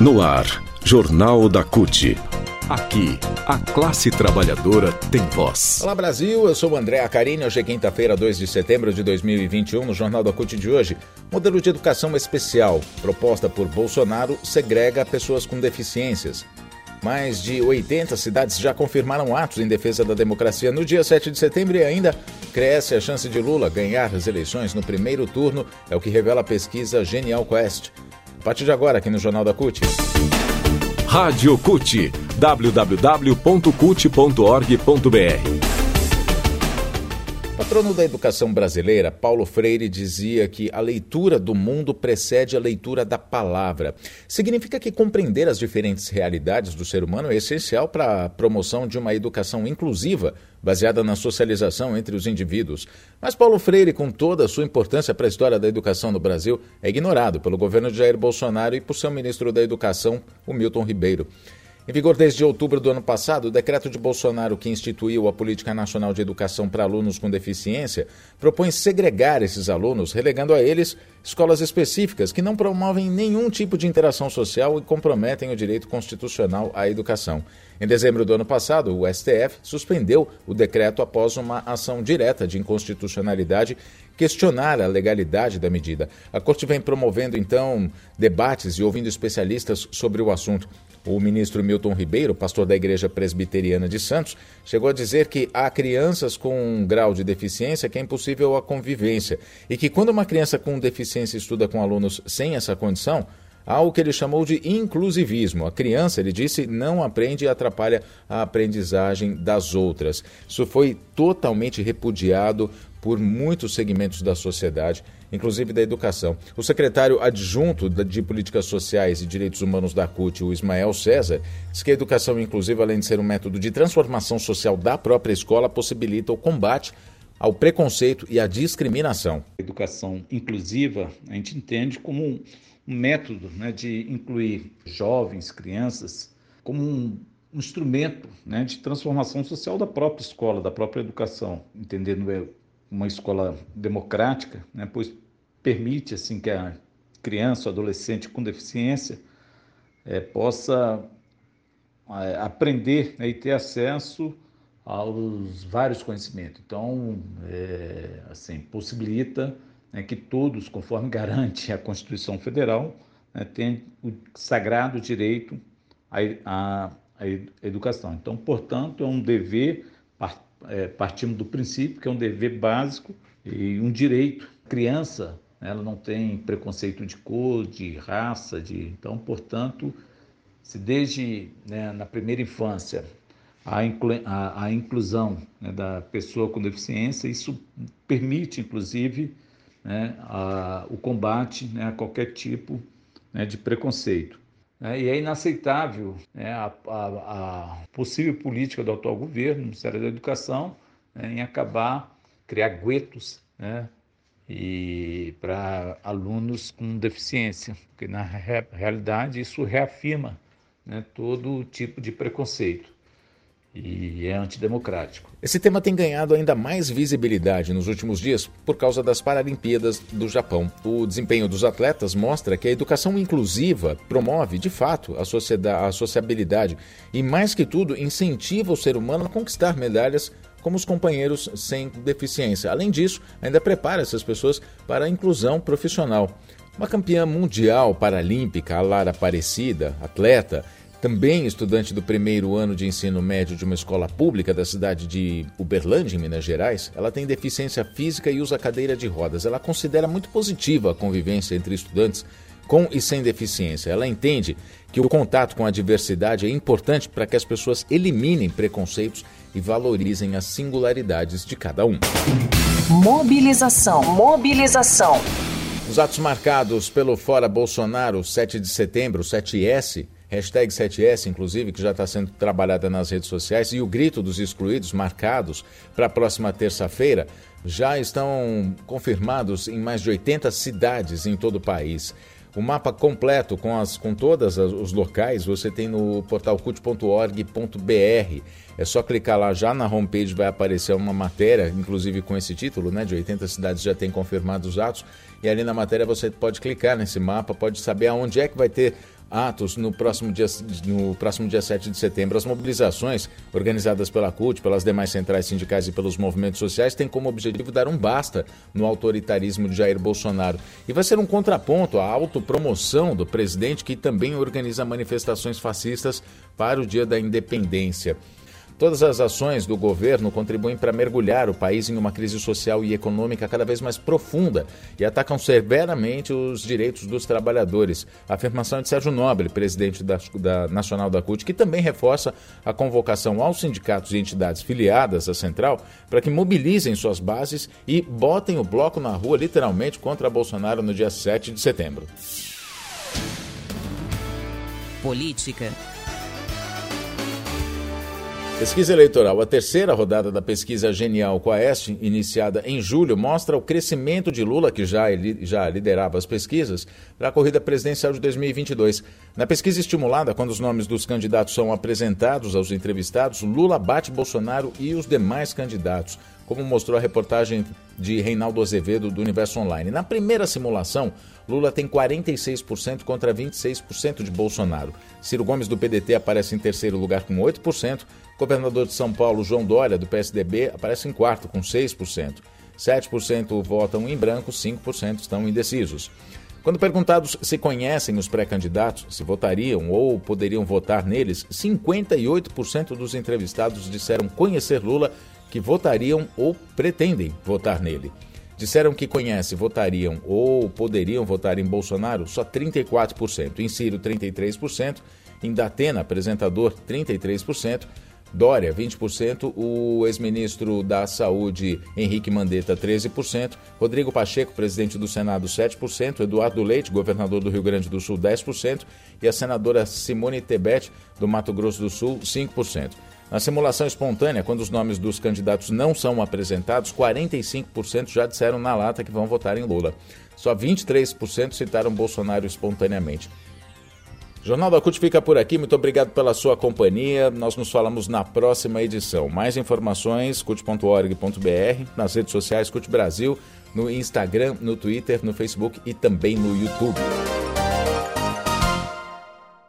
No ar, Jornal da CUT. Aqui, a classe trabalhadora tem voz. Olá Brasil, eu sou o André Acarini. Hoje é quinta-feira, 2 de setembro de 2021. No Jornal da CUT de hoje, modelo de educação especial, proposta por Bolsonaro, segrega pessoas com deficiências. Mais de 80 cidades já confirmaram atos em defesa da democracia no dia 7 de setembro e ainda cresce a chance de Lula ganhar as eleições no primeiro turno, é o que revela a pesquisa Genial Quest. A partir de agora, aqui no Jornal da CUT. Rádio CUT. www.cut.org.br Patrono da educação brasileira, Paulo Freire dizia que a leitura do mundo precede a leitura da palavra. Significa que compreender as diferentes realidades do ser humano é essencial para a promoção de uma educação inclusiva, baseada na socialização entre os indivíduos. Mas Paulo Freire, com toda a sua importância para a história da educação no Brasil, é ignorado pelo governo de Jair Bolsonaro e por seu ministro da Educação, o Milton Ribeiro. Em vigor desde outubro do ano passado, o decreto de Bolsonaro que instituiu a Política Nacional de Educação para Alunos com Deficiência propõe segregar esses alunos, relegando a eles escolas específicas que não promovem nenhum tipo de interação social e comprometem o direito constitucional à educação. Em dezembro do ano passado, o STF suspendeu o decreto após uma ação direta de inconstitucionalidade questionar a legalidade da medida. A Corte vem promovendo, então, debates e ouvindo especialistas sobre o assunto. O ministro Milton Ribeiro, pastor da Igreja Presbiteriana de Santos, chegou a dizer que há crianças com um grau de deficiência que é impossível a convivência e que quando uma criança com deficiência estuda com alunos sem essa condição, há o que ele chamou de inclusivismo. A criança, ele disse, não aprende e atrapalha a aprendizagem das outras. Isso foi totalmente repudiado por muitos segmentos da sociedade, inclusive da educação. O secretário adjunto de Políticas Sociais e Direitos Humanos da CUT, o Ismael César, diz que a educação inclusiva, além de ser um método de transformação social da própria escola, possibilita o combate ao preconceito e à discriminação. A educação inclusiva a gente entende como um, método né, de incluir jovens, crianças, como um um instrumento né, de transformação social da própria escola, da própria educação, entendendo uma escola democrática, né, pois permite assim que a criança, o adolescente com deficiência é, possa é, aprender né, e ter acesso aos vários conhecimentos. Então, é, assim, possibilita né, que todos, conforme garante a Constituição Federal, né, tenham o sagrado direito à, à, à educação. Então, portanto, é um dever é, partimos do princípio que é um dever básico e um direito. Criança, ela não tem preconceito de cor, de raça, de então, portanto, se desde né, na primeira infância a, inclu, a, a inclusão né, da pessoa com deficiência, isso permite, inclusive, né, a, o combate né, a qualquer tipo né, de preconceito. Né? E é inaceitável né, a, a, a, possível política do atual governo, Ministério da Educação, né, em acabar, criar guetos né, e para alunos com deficiência, porque na re, realidade isso reafirma né, todo tipo de preconceito e é antidemocrático. Esse tema tem ganhado ainda mais visibilidade nos últimos dias por causa das Paralimpíadas do Japão. O desempenho dos atletas mostra que a educação inclusiva promove, de fato, a, sociedade, a sociabilidade e, mais que tudo, incentiva o ser humano a conquistar medalhas como os companheiros sem deficiência. Além disso, ainda prepara essas pessoas para a inclusão profissional. Uma campeã mundial paralímpica, a Lara Aparecida, atleta, também estudante do primeiro ano de ensino médio de uma escola pública da cidade de Uberlândia, em Minas Gerais, ela tem deficiência física e usa cadeira de rodas. Ela considera muito positiva a convivência entre estudantes com e sem deficiência. Ela entende que o contato com a diversidade é importante para que as pessoas eliminem preconceitos e valorizem as singularidades de cada um. Mobilização, mobilização. Os atos marcados pelo Fora Bolsonaro, 7 de setembro, 7S, hashtag 7S, inclusive, que já está sendo trabalhada nas redes sociais, e o grito dos excluídos, marcados para a próxima terça-feira, já estão confirmados em mais de 80 cidades em todo o país. O mapa completo com, as, com todos os locais você tem no portal cult.org.br. É só clicar lá, já na homepage vai aparecer uma matéria, inclusive com esse título, né? De 80 cidades já têm confirmado os atos. E ali na matéria você pode clicar nesse mapa, pode saber aonde é que vai ter atos no próximo, dia, no próximo dia 7 de setembro. As mobilizações organizadas pela CUT, pelas demais centrais sindicais e pelos movimentos sociais têm como objetivo dar um basta no autoritarismo de Jair Bolsonaro. E vai ser um contraponto à autopromoção do presidente, que também organiza manifestações fascistas para o Dia da Independência. Todas as ações do governo contribuem para mergulhar o país em uma crise social e econômica cada vez mais profunda e atacam severamente os direitos dos trabalhadores. A afirmação é de Sérgio Nobre, presidente da, da Nacional da CUT, que também reforça a convocação aos sindicatos e entidades filiadas à central para que mobilizem suas bases e botem o bloco na rua, literalmente, contra Bolsonaro no dia 7 de setembro. Política. Pesquisa eleitoral. A terceira rodada da pesquisa Genial Quaest, iniciada em julho, mostra o crescimento de Lula, que já, já liderava as pesquisas, para a corrida presidencial de 2022. Na pesquisa estimulada, quando os nomes dos candidatos são apresentados aos entrevistados, Lula bate Bolsonaro e os demais candidatos como mostrou a reportagem de Reinaldo Azevedo do Universo Online. Na primeira simulação, Lula tem 46% contra 26% de Bolsonaro. Ciro Gomes do PDT aparece em terceiro lugar com 8%, governador de São Paulo João Dória do PSDB aparece em quarto com 6%. 7% votam em branco, 5% estão indecisos. Quando perguntados se conhecem os pré-candidatos, se votariam ou poderiam votar neles, 58% dos entrevistados disseram conhecer Lula que votariam ou pretendem votar nele. Disseram que conhece, votariam ou poderiam votar em Bolsonaro só 34%, em Ciro 33%, em Datena, apresentador, 33%, Dória, 20%, o ex-ministro da Saúde, Henrique Mandetta, 13%, Rodrigo Pacheco, presidente do Senado, 7%, Eduardo Leite, governador do Rio Grande do Sul, 10%, e a senadora Simone Tebet, do Mato Grosso do Sul, 5%. Na simulação espontânea, quando os nomes dos candidatos não são apresentados, 45% já disseram na lata que vão votar em Lula. Só 23% citaram Bolsonaro espontaneamente. Jornal da CUT fica por aqui. Muito obrigado pela sua companhia. Nós nos falamos na próxima edição. Mais informações, cut.org.br, nas redes sociais CUT Brasil, no Instagram, no Twitter, no Facebook e também no YouTube.